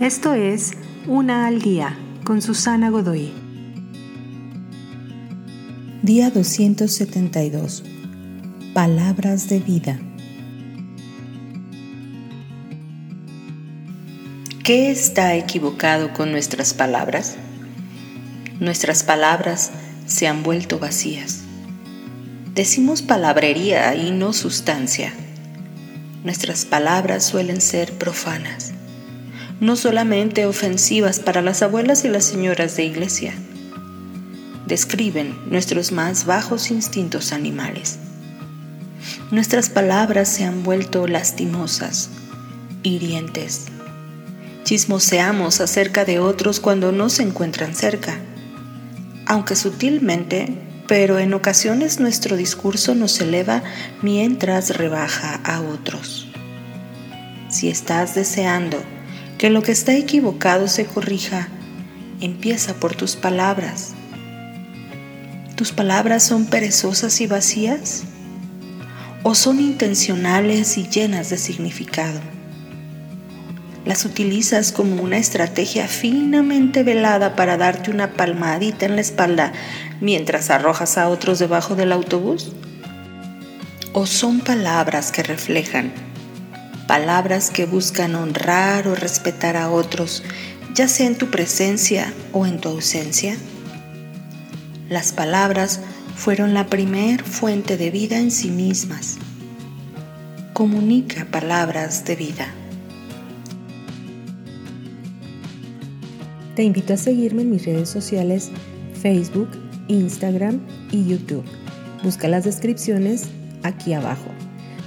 Esto es Una al Día con Susana Godoy. Día 272. Palabras de vida. ¿Qué está equivocado con nuestras palabras? Nuestras palabras se han vuelto vacías. Decimos palabrería y no sustancia. Nuestras palabras suelen ser profanas, no solamente ofensivas para las abuelas y las señoras de iglesia. Describen nuestros más bajos instintos animales. Nuestras palabras se han vuelto lastimosas, hirientes. Chismoseamos acerca de otros cuando no se encuentran cerca. Aunque sutilmente, pero en ocasiones nuestro discurso nos eleva mientras rebaja a otros. Si estás deseando que lo que está equivocado se corrija, empieza por tus palabras. ¿Tus palabras son perezosas y vacías? ¿O son intencionales y llenas de significado? Las utilizas como una estrategia finamente velada para darte una palmadita en la espalda mientras arrojas a otros debajo del autobús? ¿O son palabras que reflejan, palabras que buscan honrar o respetar a otros, ya sea en tu presencia o en tu ausencia? Las palabras fueron la primer fuente de vida en sí mismas. Comunica palabras de vida. Te invito a seguirme en mis redes sociales Facebook, Instagram y YouTube. Busca las descripciones aquí abajo.